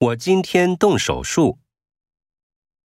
我今天动手术